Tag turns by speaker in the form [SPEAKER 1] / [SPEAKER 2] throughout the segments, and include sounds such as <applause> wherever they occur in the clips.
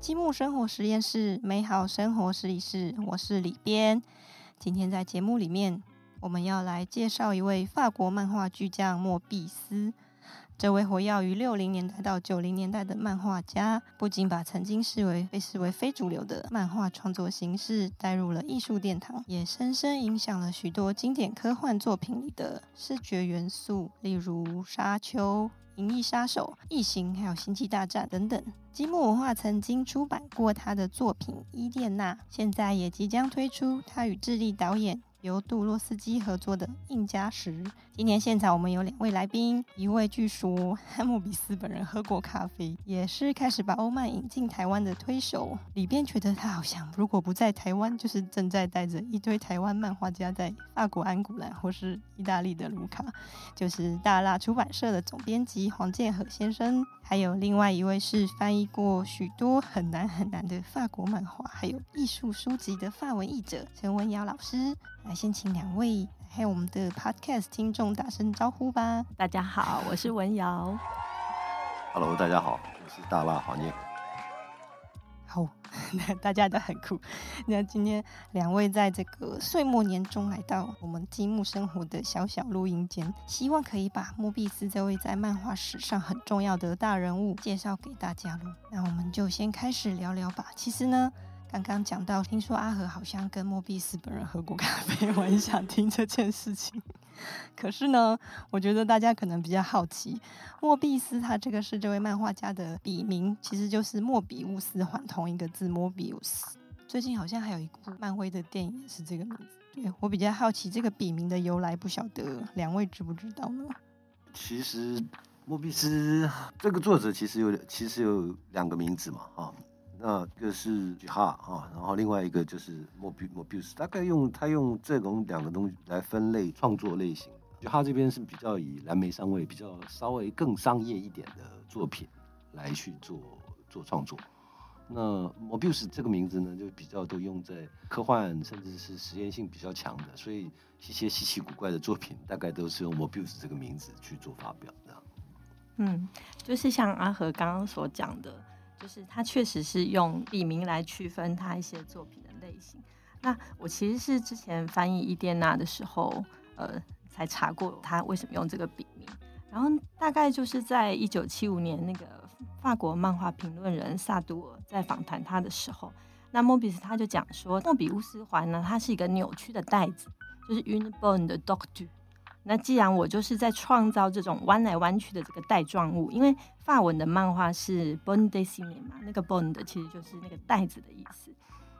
[SPEAKER 1] 积木生活实验室，美好生活实验室，我是李边。今天在节目里面，我们要来介绍一位法国漫画巨匠莫比斯。这位活跃于六零年代到九零年代的漫画家，不仅把曾经视为被视为非主流的漫画创作形式带入了艺术殿堂，也深深影响了许多经典科幻作品里的视觉元素，例如《沙丘》《银翼杀手》《异形》还有《星际大战》等等。积木文化曾经出版过他的作品《伊甸娜》，现在也即将推出他与智利导演。由杜洛斯基合作的《印加时》。今年现场我们有两位来宾，一位据说汉莫比斯本人喝过咖啡，也是开始把欧曼引进台湾的推手。里边觉得他好像如果不在台湾，就是正在带着一堆台湾漫画家在法国安古兰或是意大利的卢卡，就是大辣出版社的总编辑黄建和先生。还有另外一位是翻译过许多很难很难的法国漫画，还有艺术书籍的法文译者陈文瑶老师。来，先请两位还有我们的 Podcast 听众打声招呼吧。
[SPEAKER 2] 大家好，我是文瑶。
[SPEAKER 3] Hello，大家好，我是大辣黄建和。
[SPEAKER 1] 好，大家都很酷。那今天两位在这个岁末年终来到我们积木生活的小小录音间，希望可以把莫比斯这位在漫画史上很重要的大人物介绍给大家喽。那我们就先开始聊聊吧。其实呢。刚刚讲到，听说阿和好像跟莫比斯本人喝过咖啡，我很想听这件事情。可是呢，我觉得大家可能比较好奇，莫比斯他这个是这位漫画家的笔名，其实就是莫比乌斯环同一个字，莫比乌斯。最近好像还有一部漫威的电影是这个名字。对我比较好奇这个笔名的由来，不晓得两位知不知道呢？
[SPEAKER 3] 其实莫比斯这个作者其实有其实有两个名字嘛，啊。那个是哈啊，然后另外一个就是莫比莫比斯，大概用他用这种两个东西来分类创作类型。哈这边是比较以蓝莓商位比较稍微更商业一点的作品来去做做创作。那莫比斯这个名字呢，就比较都用在科幻甚至是实验性比较强的，所以一些稀奇古怪的作品大概都是用莫比斯这个名字去做发表的。
[SPEAKER 2] 嗯，就是像阿和刚刚所讲的。就是他确实是用笔名来区分他一些作品的类型。那我其实是之前翻译伊甸娜的时候，呃，才查过他为什么用这个笔名。然后大概就是在一九七五年，那个法国漫画评论人萨杜尔在访谈他的时候，那莫比斯他就讲说，莫比乌斯环呢，它是一个扭曲的袋子，就是 une bonne de doctu。那既然我就是在创造这种弯来弯去的这个带状物，因为法文的漫画是 bond de s i n e 嘛，那个 bond 其实就是那个袋子的意思。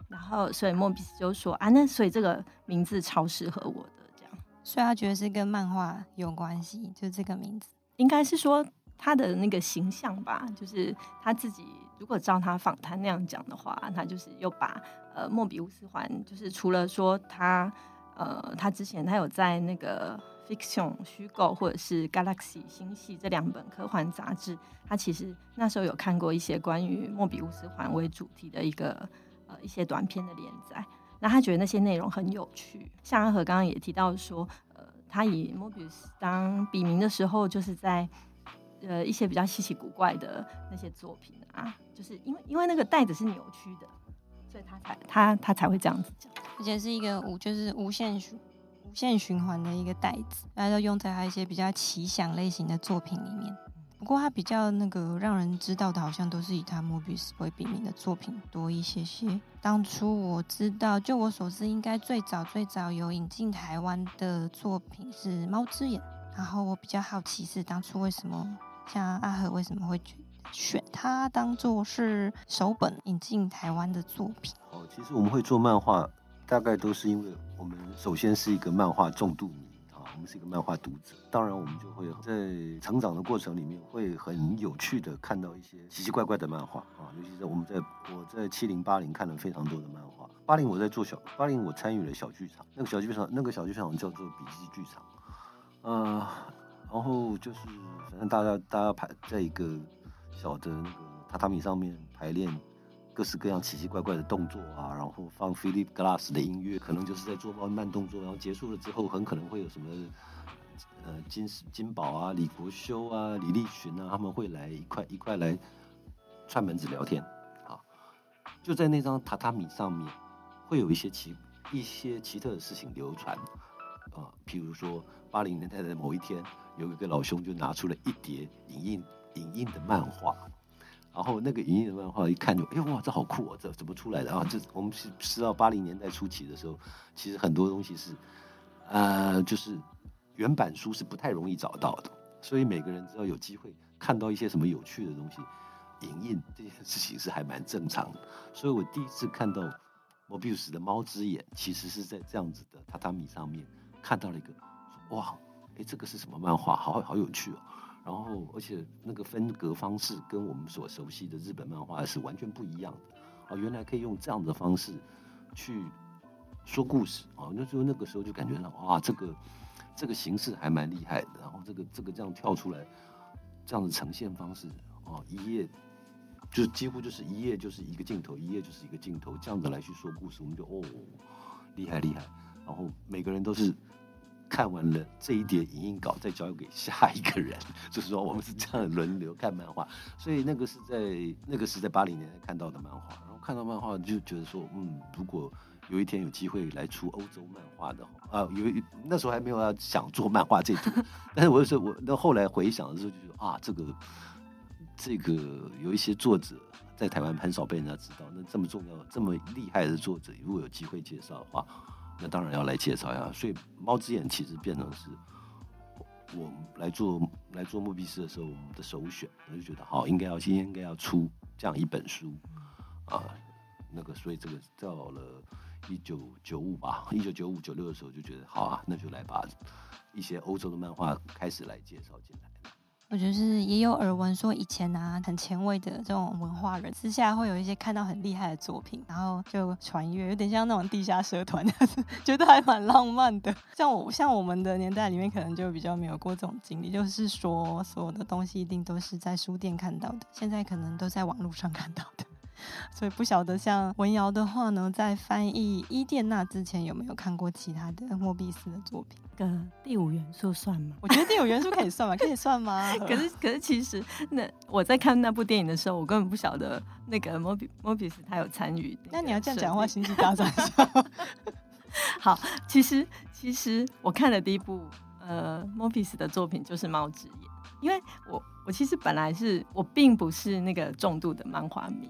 [SPEAKER 2] 然后所以莫比斯就说啊，那所以这个名字超适合我的，这样。
[SPEAKER 1] 所以他觉得是跟漫画有关系，就这个名字，
[SPEAKER 2] 应该是说他的那个形象吧，就是他自己如果照他访谈那样讲的话，他就是又把呃莫比乌斯环，就是除了说他呃他之前他有在那个。Fiction 虚构或者是 Galaxy 星系这两本科幻杂志，他其实那时候有看过一些关于莫比乌斯环为主题的一个呃一些短片的连载，那他觉得那些内容很有趣。像阿和刚刚也提到说，呃，他以莫比乌斯当笔名的时候，就是在呃一些比较稀奇古怪的那些作品啊，就是因为因为那个袋子是扭曲的，所以他才他他才会这样子讲，
[SPEAKER 1] 而且是一个无就是无限数。无限循环的一个袋子，大家都用在他一些比较奇想类型的作品里面。不过他比较那个让人知道的，好像都是以他莫比斯为笔名的作品多一些些。当初我知道，就我所知，应该最早最早有引进台湾的作品是《猫之眼》。然后我比较好奇是当初为什么像阿和为什么会选他当做是首本引进台湾的作品？
[SPEAKER 3] 哦，其实我们会做漫画。大概都是因为我们首先是一个漫画重度迷啊，我们是一个漫画读者，当然我们就会在成长的过程里面会很有趣的看到一些奇奇怪怪的漫画啊，尤其是我们在我在七零八零看了非常多的漫画，八零我在做小八零我参与了小剧场，那个小剧场那个小剧场叫做笔记剧场，呃，然后就是反正大家大家排在一个小的那个榻榻米上面排练。各式各样奇奇怪怪的动作啊，然后放 Philip Glass 的音乐，可能就是在做慢慢动作，然后结束了之后，很可能会有什么呃金金宝啊、李国修啊、李立群啊，他们会来一块一块来串门子聊天啊。就在那张榻榻米上面，会有一些奇一些奇特的事情流传，啊，譬如说八零年代的某一天，有一个老兄就拿出了一叠影印影印的漫画，然后那个影印的漫画一看就，哎呦哇，这好酷哦，这怎么出来的啊？这我们是知道八零年代初期的时候，其实很多东西是，呃，就是原版书是不太容易找到的，所以每个人只要有机会看到一些什么有趣的东西。影印这件事情是还蛮正常的，所以我第一次看到 Mobius 的猫之眼，其实是在这样子的榻榻米上面看到了一个，哇，哎，这个是什么漫画？好好有趣哦。然后，而且那个分格方式跟我们所熟悉的日本漫画是完全不一样的。哦，原来可以用这样的方式去说故事啊！那就那个时候就感觉到，哇，这个这个形式还蛮厉害的。然后这个这个这样跳出来，这样的呈现方式，哦，一页。就几乎就是一页就是一个镜头，一页就是一个镜头，这样子来去说故事，我们就哦，厉害厉害。然后每个人都是看完了这一叠影印稿，再交给下一个人，<laughs> 就是说我们是这样轮流看漫画。所以那个是在那个是在八零年代看到的漫画，然后看到漫画就觉得说，嗯，如果有一天有机会来出欧洲漫画的话，啊，有那时候还没有要想做漫画这种，<laughs> 但是我是我那后来回想的时候就觉得啊，这个。这个有一些作者在台湾很少被人家知道，那这么重要、这么厉害的作者，如果有机会介绍的话，那当然要来介绍呀。所以《猫之眼》其实变成是我来做来做莫比斯的时候我们的首选，我就觉得好，应该要今天应该要出这样一本书啊。那个，所以这个到了一九九五吧，一九九五九六的时候就觉得好啊，那就来把一些欧洲的漫画开始来介绍进来。
[SPEAKER 1] 我觉得是也有耳闻说，以前啊很前卫的这种文化人，私下会有一些看到很厉害的作品，然后就传阅，有点像那种地下社团，觉得还蛮浪漫的。像我像我们的年代里面，可能就比较没有过这种经历，就是说所有的东西一定都是在书店看到的，现在可能都在网络上看到的。所以不晓得像文瑶的话呢，在翻译伊甸娜之前有没有看过其他的莫比斯的作品？
[SPEAKER 2] 个第五元素算吗？
[SPEAKER 1] 我觉得第五元素可以算吗？可以算吗？<laughs>
[SPEAKER 2] 可是可是其实那我在看那部电影的时候，我根本不晓得那个莫比莫比斯他有参与。
[SPEAKER 1] 那你要这样讲话，星际大战。<laughs> <laughs>
[SPEAKER 2] 好，其实其实我看的第一部呃莫比斯的作品就是《猫之眼》，因为我我其实本来是我并不是那个重度的漫画迷。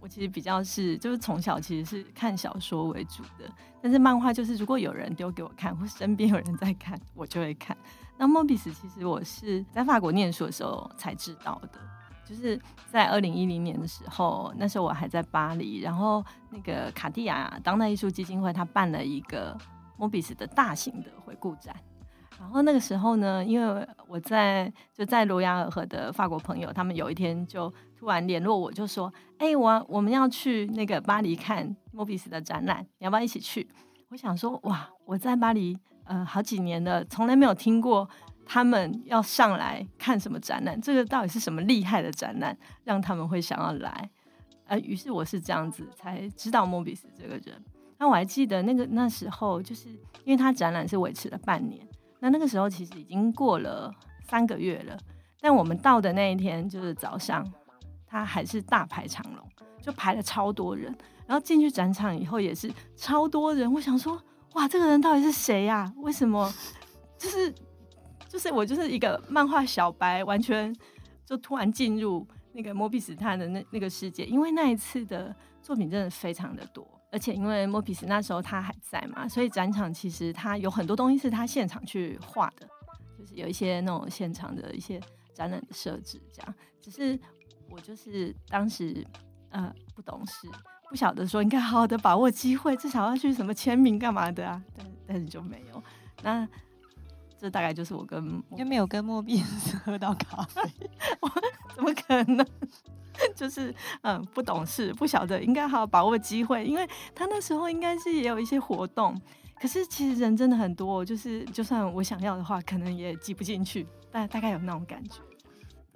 [SPEAKER 2] 我其实比较是，就是从小其实是看小说为主的，但是漫画就是如果有人丢给我看，或身边有人在看，我就会看。那莫比斯其实我是在法国念书的时候才知道的，就是在二零一零年的时候，那时候我还在巴黎，然后那个卡地亚当代艺术基金会他办了一个莫比斯的大型的回顾展。然后那个时候呢，因为我在就在罗亚尔河的法国朋友，他们有一天就突然联络我，就说：“哎，我我们要去那个巴黎看莫比斯的展览，你要不要一起去？”我想说：“哇，我在巴黎呃好几年了，从来没有听过他们要上来看什么展览，这个到底是什么厉害的展览，让他们会想要来？”呃，于是我是这样子才知道莫比斯这个人。那我还记得那个那时候，就是因为他展览是维持了半年。那那个时候其实已经过了三个月了，但我们到的那一天就是早上，他还是大排长龙，就排了超多人。然后进去展场以后也是超多人。我想说，哇，这个人到底是谁呀？为什么？就是就是我就是一个漫画小白，完全就突然进入那个莫比斯他的那那个世界。因为那一次的作品真的非常的多。而且因为莫比斯那时候他还在嘛，所以展场其实他有很多东西是他现场去画的，就是有一些那种现场的一些展览的设置这样。只是我就是当时呃不懂事，不晓得说应该好好的把握机会，至少要去什么签名干嘛的啊，但但是就没有。那这大概就是我跟
[SPEAKER 1] 应该没有跟莫比斯喝到咖啡，<laughs>
[SPEAKER 2] 我怎么可能？就是嗯，不懂事，不晓得应该好好把握机会，因为他那时候应该是也有一些活动，可是其实人真的很多，就是就算我想要的话，可能也挤不进去，大大概有那种感觉。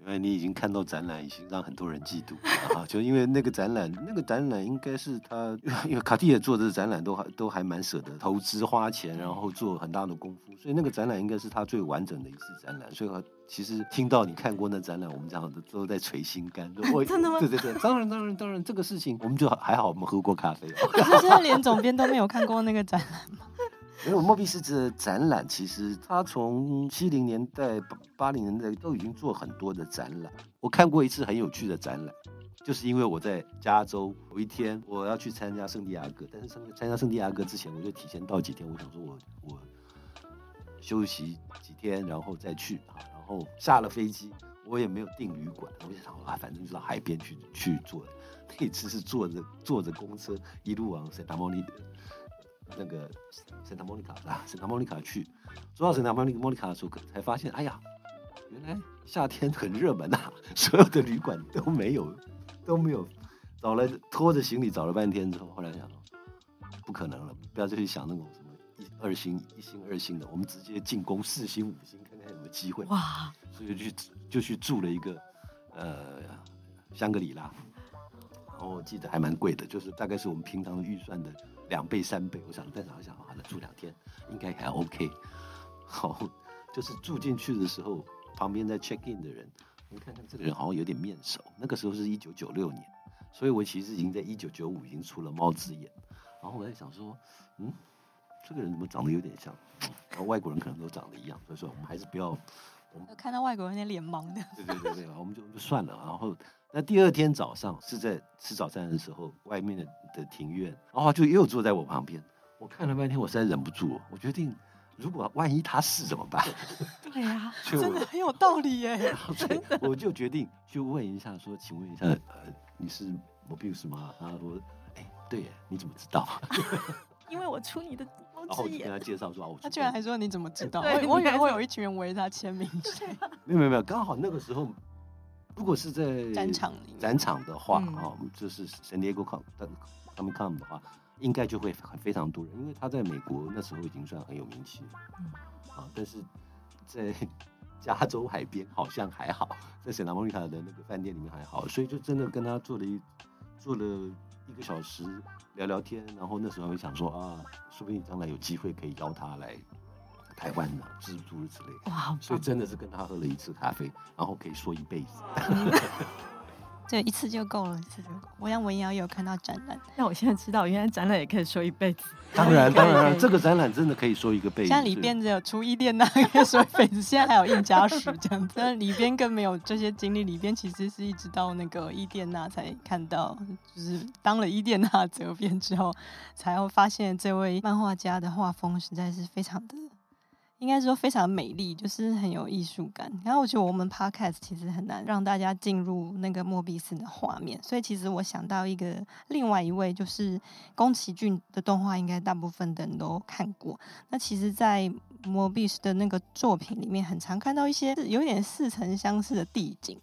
[SPEAKER 3] 因为你已经看到展览，已经让很多人嫉妒啊！就因为那个展览，<laughs> 那个展览应该是他，<laughs> 因为卡地也做的展览都还都还蛮舍得投资花钱，然后做很大的功夫，所以那个展览应该是他最完整的一次展览。所以其实听到你看过那展览，我们这样的都在捶心肝。<laughs>
[SPEAKER 2] 真的吗？
[SPEAKER 3] 对对对，当然当然当然，这个事情我们就还好，我们喝过咖啡。
[SPEAKER 1] 可是连总编都没有看过那个展览吗？
[SPEAKER 3] 因为莫比斯的展览，其实他从七零年代、八零年代都已经做很多的展览。我看过一次很有趣的展览，就是因为我在加州有一天我要去参加圣地亚哥，但是参参加圣地亚哥之前，我就提前到几天，我想说我我休息几天，然后再去啊。然后下了飞机，我也没有订旅馆，我就想啊，反正就到海边去去坐。那次是坐着坐着公车一路往圣达莫尼。那个圣塔莫尼卡是吧？圣塔莫尼卡去，坐到圣塔莫尼莫尼卡的时候，才发现，哎呀，原来夏天很热门呐，<laughs> 所有的旅馆都没有，都没有。找了拖着行李找了半天之后，后来想说，不可能了，不要再去想那种什么一二星、一星、二星的，我们直接进攻四星、五星，看看有没有机会。哇！所以就去就去住了一个呃香格里拉，然后记得还蛮贵的，就是大概是我们平常的预算的。两倍三倍，我想再想一想，好了，住两天应该还 OK。好，就是住进去的时候，旁边在 check in 的人，你看看这个人好像有点面熟。那个时候是一九九六年，所以我其实已经在一九九五已经出了猫之眼。然后我在想说，嗯，这个人怎么长得有点像？然后外国人可能都长得一样，所以说我们还是不要。
[SPEAKER 1] 我看到外国人那脸盲的。
[SPEAKER 3] 对对对对，我们就就算了。然后。那第二天早上是在吃早餐的时候，外面的的庭院，然后就又坐在我旁边。我看了半天，我实在忍不住，我决定，如果万一他是怎么办？<laughs>
[SPEAKER 1] 对呀，<laughs> 真的很有道理耶。<laughs>
[SPEAKER 3] 我就决定去问一下，说，请问一下，呃，你是摩比斯吗？他说，哎，对，你怎么知道？
[SPEAKER 2] 因为我出你的
[SPEAKER 3] 然后我就跟他介绍说，
[SPEAKER 1] 他居然还说你怎么知道？我我以为会有一群人围着他签名。
[SPEAKER 3] 没有没有没有，刚好那个时候。如果是在
[SPEAKER 1] 展场
[SPEAKER 3] 展场的话啊，就是 San Diego Comic Con 的话，应该就会非常多人，因为他在美国那时候已经算很有名气了。啊，但是在加州海边好像还好，在 Santa Monica 的那个饭店里面还好，所以就真的跟他做了一做了一个小时聊聊天，然后那时候想说啊，说不定将来有机会可以邀他来。台湾的蜘蛛之类，哇！所以真的是跟他喝了一次咖啡，然后可以说一辈子。<laughs>
[SPEAKER 1] 对，一次就够了，一次就够。我想文瑶也有看到展览，
[SPEAKER 2] 那我现在知道，原来展览也可以说一辈子。
[SPEAKER 3] 当然，当然，这个展览真的可以说一个辈子。
[SPEAKER 1] 像里边只有出一店那可以说一辈子，现在还有印加史这样子。但里边更没有这些经历，里边其实是一直到那个伊甸娜才看到，就是当了伊甸娜责编之后，才会发现这位漫画家的画风实在是非常的。应该说非常美丽，就是很有艺术感。然后我觉得我们 podcast 其实很难让大家进入那个莫比斯的画面，所以其实我想到一个另外一位，就是宫崎骏的动画，应该大部分的人都看过。那其实，在莫比斯的那个作品里面，很常看到一些有点似曾相识的地景。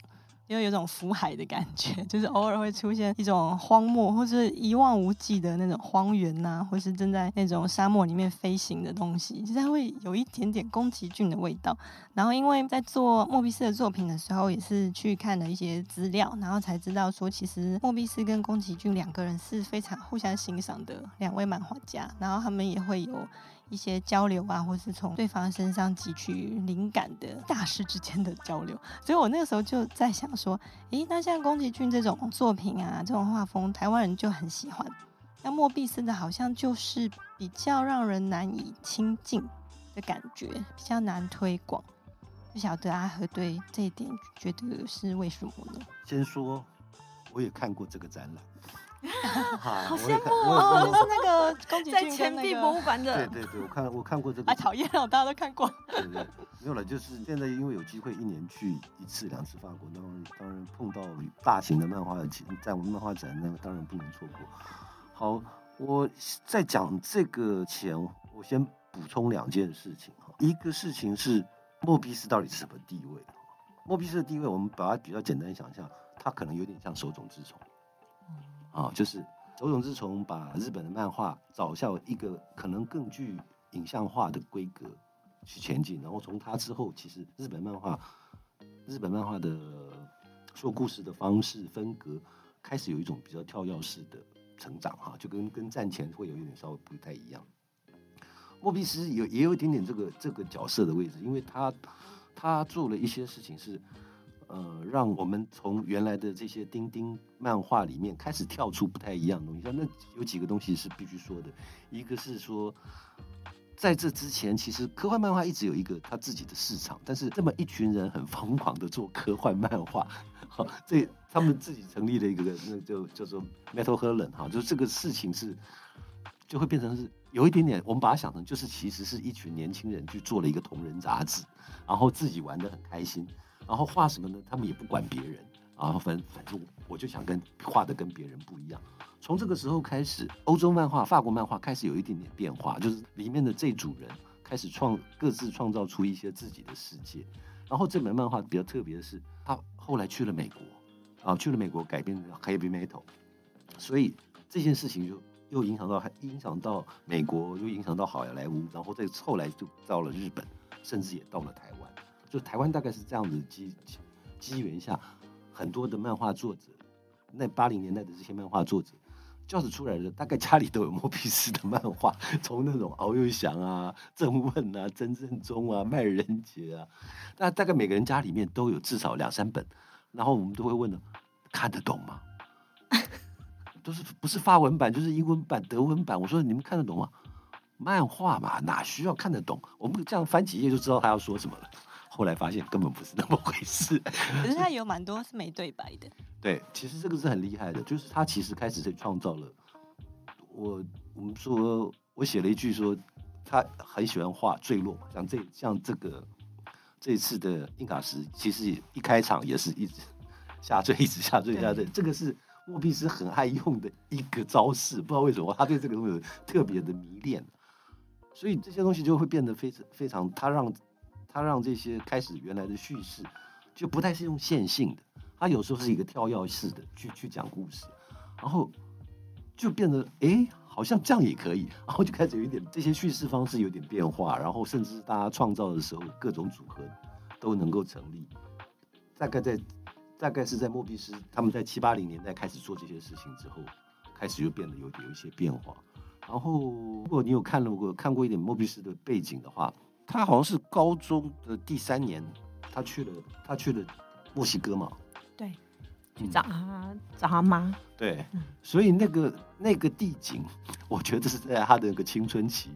[SPEAKER 1] 又有种浮海的感觉，<laughs> 就是偶尔会出现一种荒漠或者一望无际的那种荒原呐，或是正在那种沙漠里面飞行的东西，其实会有一点点宫崎骏的味道。然后因为在做莫比斯的作品的时候，也是去看了一些资料，然后才知道说，其实莫比斯跟宫崎骏两个人是非常互相欣赏的两位漫画家，然后他们也会有。一些交流啊，或是从对方身上汲取灵感的大师之间的交流，所以我那个时候就在想说，诶，那像宫崎骏这种作品啊，这种画风，台湾人就很喜欢。那莫比斯的好像就是比较让人难以亲近的感觉，比较难推广。不晓得阿和对这一点觉得是为什么呢？
[SPEAKER 3] 先说，我也看过这个展览。<laughs>
[SPEAKER 2] 好羡慕哦！
[SPEAKER 1] 是那个宫崎
[SPEAKER 2] 骏 <laughs> 在钱币博物馆的。
[SPEAKER 3] 对对对，我看我看过这个。
[SPEAKER 1] 哎，讨厌了，大家都看过。
[SPEAKER 3] 对对，没有了，就是现在因为有机会一年去一次两次法国，然当然碰到大型的漫画展在我们漫画展，那当然不能错过。好，我在讲这个前，我先补充两件事情哈。一个事情是莫比斯到底是什么地位？莫比斯的地位，我们把它比较简单想象，它可能有点像手冢治虫。啊，就是手冢自从把日本的漫画找向一个可能更具影像化的规格去前进，然后从他之后，其实日本漫画，日本漫画的说故事的方式风格开始有一种比较跳跃式的成长哈，就跟跟战前会有一点稍微不太一样。莫比斯有也有一点点这个这个角色的位置，因为他他做了一些事情是，呃，让我们从原来的这些钉钉漫画里面开始跳出不太一样的东西。像那有几个东西是必须说的，一个是说，在这之前，其实科幻漫画一直有一个他自己的市场，但是这么一群人很疯狂的做科幻漫画，好，这他们自己成立了一个那就叫做 Metal h e l e n 哈，就是这个事情是就会变成是。有一点点，我们把它想成就是，其实是一群年轻人去做了一个同人杂志，然后自己玩的很开心，然后画什么呢？他们也不管别人，然后反反正我就想跟画的跟别人不一样。从这个时候开始，欧洲漫画、法国漫画开始有一点点变化，就是里面的这组人开始创各自创造出一些自己的世界。然后这本漫画比较特别的是，他后来去了美国，啊，去了美国改编的 Heavy Metal，所以这件事情就。又影响到，还影响到美国，又影响到好莱坞，然后再后来就到了日本，甚至也到了台湾。就台湾大概是这样子机机缘下，很多的漫画作者，那八零年代的这些漫画作者，教子出来的大概家里都有莫比斯的漫画，从那种敖幼祥啊、郑问啊、曾正中啊、麦人杰啊，那大概每个人家里面都有至少两三本，然后我们都会问呢，看得懂吗？<laughs> 都是不是发文版就是英文版、德文版？我说你们看得懂吗？漫画嘛，哪需要看得懂？我们这样翻几页就知道他要说什么了。后来发现根本不是那么回事。
[SPEAKER 1] 可是他 <laughs> 有蛮多是没对白的。
[SPEAKER 3] 对，其实这个是很厉害的，就是他其实开始在创造了。我我们说，我写了一句说，他很喜欢画坠落，像这像这个这次的印卡石，其实一开场也是一直下坠，一直下坠下坠，这个是。莫比斯很爱用的一个招式，不知道为什么他对这个东西特别的迷恋，所以这些东西就会变得非常非常，他让他让这些开始原来的叙事就不太是用线性的，他有时候是一个跳跃式的去去讲故事，然后就变得哎，好像这样也可以，然后就开始有一点这些叙事方式有点变化，然后甚至大家创造的时候各种组合都能够成立，大概在。大概是在莫比斯他们在七八零年代开始做这些事情之后，开始又变得有有一些变化。然后，如果你有看过看过一点莫比斯的背景的话，他好像是高中的第三年，他去了他去了墨西哥嘛？
[SPEAKER 2] 对，去找他找他妈。
[SPEAKER 3] 对，所以那个那个地景，<laughs> 我觉得是在他的那个青春期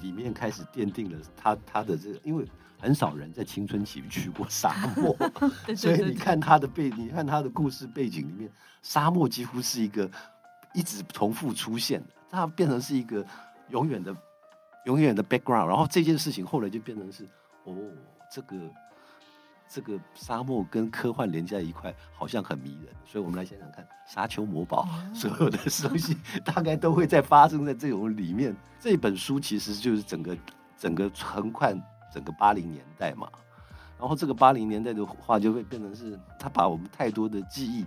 [SPEAKER 3] 里面开始奠定了他他的这个，因为。很少人在青春期去过沙漠，<laughs> 所以你看他的背，你看他的故事背景里面，沙漠几乎是一个一直重复出现的，它变成是一个永远的、永远的 background。然后这件事情后来就变成是，哦，这个这个沙漠跟科幻连在一块，好像很迷人。所以我们来想想看，《沙丘魔堡》<laughs> 所有的东西大概都会在发生在这种里面。这本书其实就是整个整个横跨。整个八零年代嘛，然后这个八零年代的话就会变成是，他把我们太多的记忆，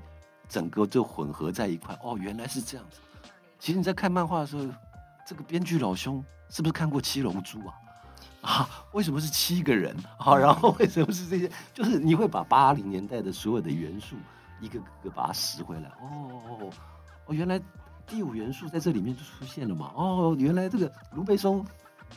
[SPEAKER 3] 整个就混合在一块。哦，原来是这样子。其实你在看漫画的时候，这个编剧老兄是不是看过《七龙珠》啊？啊，为什么是七个人？啊，然后为什么是这些？就是你会把八零年代的所有的元素一个个把它拾回来。哦哦，原来第五元素在这里面就出现了嘛。哦，原来这个卢贝松。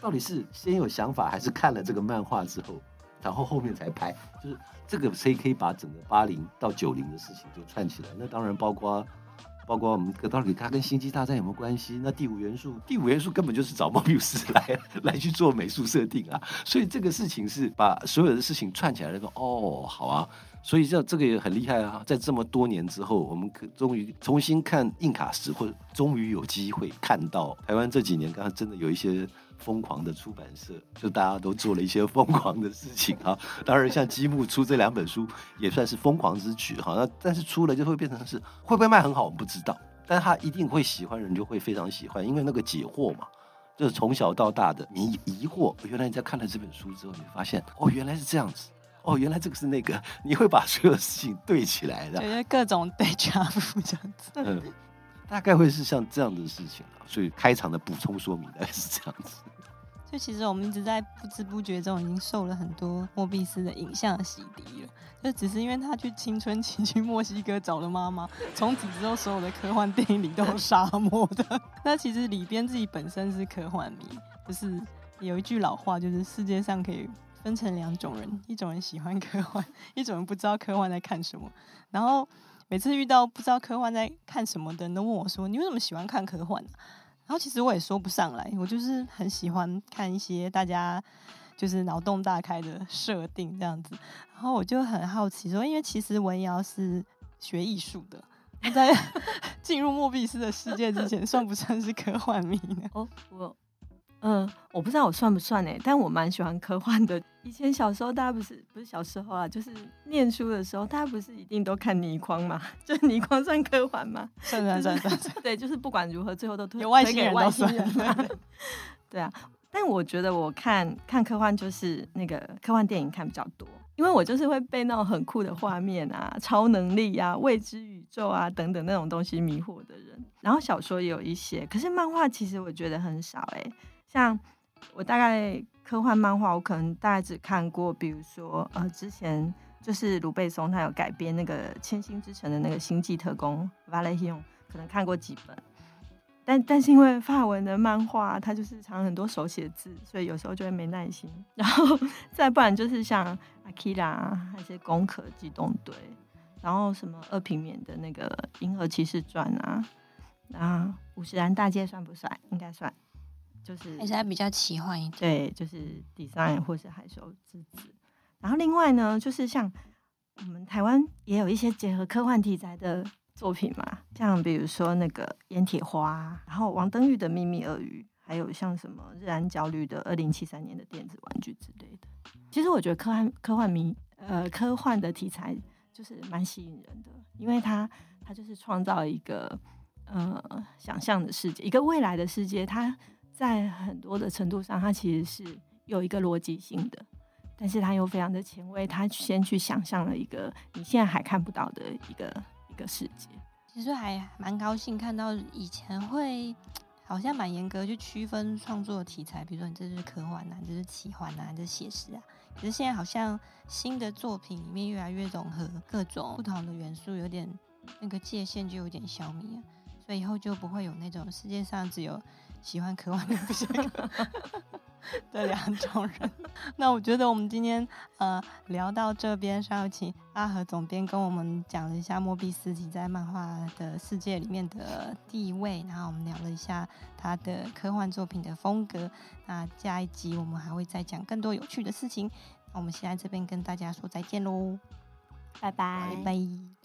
[SPEAKER 3] 到底是先有想法，还是看了这个漫画之后，然后后面才拍？就是这个谁可以把整个八零到九零的事情就串起来？那当然包括包括我们到底它跟星际大战有没有关系？那第五元素，第五元素根本就是找莫比斯来来去做美术设定啊！所以这个事情是把所有的事情串起来，说哦，好啊。所以这这个也很厉害啊！在这么多年之后，我们可终于重新看印卡石，或终于有机会看到台湾这几年，刚刚真的有一些。疯狂的出版社，就大家都做了一些疯狂的事情啊。<laughs> 当然，像积木出这两本书也算是疯狂之举哈。那但是出了就会变成是会不会卖很好，我们不知道。但是他一定会喜欢，人就会非常喜欢，因为那个解惑嘛，就是从小到大的迷疑惑。原来你在看了这本书之后，你发现哦，原来是这样子，哦，原来这个是那个，<laughs> 你会把所有事情对起来的，
[SPEAKER 1] 对，各种对差不这样子。<laughs>
[SPEAKER 3] 嗯，大概会是像这样的事情啊。所以开场的补充说明大概 <laughs> 是这样子。
[SPEAKER 1] 就其实我们一直在不知不觉中已经受了很多莫比斯的影像洗涤了。就只是因为他去青春期去墨西哥找了妈妈，<laughs> 从此之后所有的科幻电影里都有沙漠的。<laughs> 那其实里边自己本身是科幻迷，就是有一句老话，就是世界上可以分成两种人，一种人喜欢科幻，一种人不知道科幻在看什么。然后每次遇到不知道科幻在看什么的人都问我说：“你为什么喜欢看科幻？”然后其实我也说不上来，我就是很喜欢看一些大家就是脑洞大开的设定这样子。然后我就很好奇说，因为其实文瑶是学艺术的，在 <laughs> 进入莫比斯的世界之前，算不算是科幻迷呢？
[SPEAKER 2] 哦，我。嗯，我不知道我算不算呢，但我蛮喜欢科幻的。以前小时候，大家不是不是小时候啊，就是念书的时候，大家不是一定都看倪匡嘛？<laughs> 就倪匡算科幻吗？
[SPEAKER 1] 算算算算。
[SPEAKER 2] 对，就是不管如何，最后都推
[SPEAKER 1] 有外星人
[SPEAKER 2] 外星人。<laughs> 对啊，但我觉得我看看科幻就是那个科幻电影看比较多，因为我就是会被那种很酷的画面啊、超能力啊、未知宇宙啊等等那种东西迷惑的人。然后小说也有一些，可是漫画其实我觉得很少哎。像我大概科幻漫画，我可能大概只看过，比如说呃，之前就是卢贝松他有改编那个《千星之城》的那个星际特工 Valerion，可能看过几本。但但是因为法文的漫画，它就是藏很多手写字，所以有时候就会没耐心。然后再不然就是像阿基拉那些攻壳机动队，然后什么二平面的那个《银河骑士传》啊，啊，五十岚大街算不算？应该算。就是
[SPEAKER 1] 还是比较奇幻一点，
[SPEAKER 2] 对，就是 design 或是海手之子。然后另外呢，就是像我们台湾也有一些结合科幻题材的作品嘛，像比如说那个烟铁花，然后王登玉的秘密鳄鱼，还有像什么日安焦虑的二零七三年的电子玩具之类的。其实我觉得科幻科幻迷呃科幻的题材就是蛮吸引人的，因为它它就是创造一个呃想象的世界，一个未来的世界，它。在很多的程度上，它其实是有一个逻辑性的，但是它又非常的前卫。他先去想象了一个你现在还看不到的一个一个世界。
[SPEAKER 1] 其实还蛮高兴看到以前会好像蛮严格去区分创作题材，比如说你这是科幻啊，这是奇幻啊，这是写实啊。可是现在好像新的作品里面越来越融合各种不同的元素，有点那个界限就有点消弭了，所以以后就不会有那种世界上只有。喜欢科幻的不行 <laughs> 的两种人，那我觉得我们今天呃聊到这边，稍有请阿和总编跟我们讲了一下莫比斯奇在漫画的世界里面的地位，然后我们聊了一下他的科幻作品的风格。那下一集我们还会再讲更多有趣的事情。那我们现在这边跟大家说再见喽，
[SPEAKER 2] 拜拜
[SPEAKER 1] 拜拜。